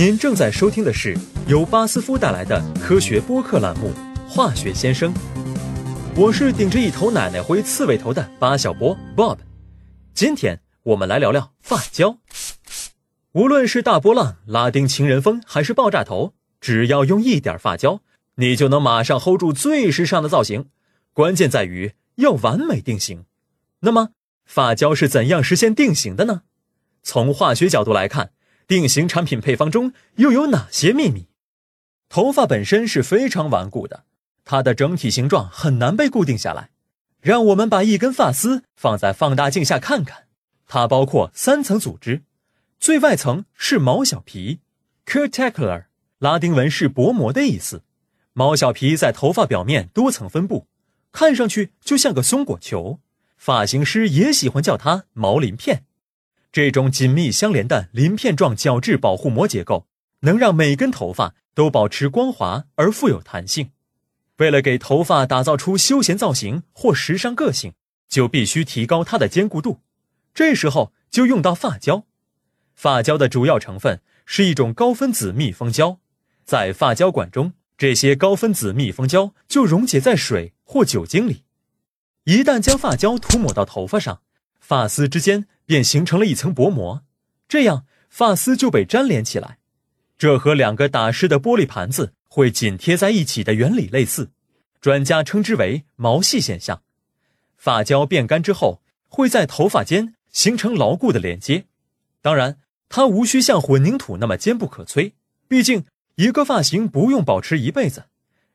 您正在收听的是由巴斯夫带来的科学播客栏目《化学先生》，我是顶着一头奶奶灰刺猬头的巴小波 Bob。今天我们来聊聊发胶。无论是大波浪、拉丁情人风还是爆炸头，只要用一点发胶，你就能马上 hold 住最时尚的造型。关键在于要完美定型。那么，发胶是怎样实现定型的呢？从化学角度来看，定型产品配方中又有哪些秘密？头发本身是非常顽固的，它的整体形状很难被固定下来。让我们把一根发丝放在放大镜下看看，它包括三层组织，最外层是毛小皮 （cuticular），拉丁文是薄膜的意思。毛小皮在头发表面多层分布，看上去就像个松果球。发型师也喜欢叫它毛鳞片。这种紧密相连的鳞片状角质保护膜结构，能让每根头发都保持光滑而富有弹性。为了给头发打造出休闲造型或时尚个性，就必须提高它的坚固度。这时候就用到发胶。发胶的主要成分是一种高分子密封胶，在发胶管中，这些高分子密封胶就溶解在水或酒精里。一旦将发胶涂抹到头发上，发丝之间便形成了一层薄膜，这样发丝就被粘连起来。这和两个打湿的玻璃盘子。会紧贴在一起的原理类似，专家称之为毛细现象。发胶变干之后，会在头发间形成牢固的连接。当然，它无需像混凝土那么坚不可摧，毕竟一个发型不用保持一辈子。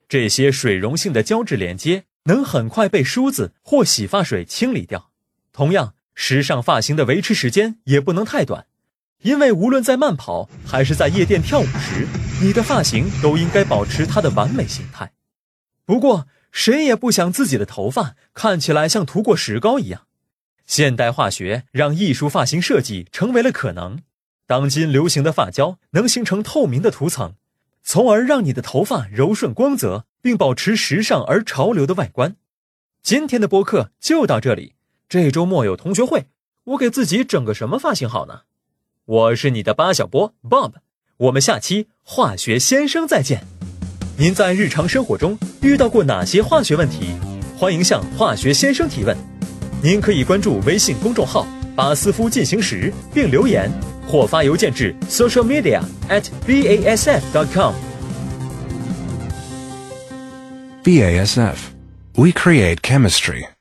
这些水溶性的胶质连接能很快被梳子或洗发水清理掉。同样，时尚发型的维持时间也不能太短。因为无论在慢跑还是在夜店跳舞时，你的发型都应该保持它的完美形态。不过，谁也不想自己的头发看起来像涂过石膏一样。现代化学让艺术发型设计成为了可能。当今流行的发胶能形成透明的涂层，从而让你的头发柔顺光泽，并保持时尚而潮流的外观。今天的播客就到这里。这周末有同学会，我给自己整个什么发型好呢？我是你的八小波 Bob，我们下期化学先生再见。您在日常生活中遇到过哪些化学问题？欢迎向化学先生提问。您可以关注微信公众号“巴斯夫进行时”并留言，或发邮件至 social media at basf dot com。BASF, we create chemistry.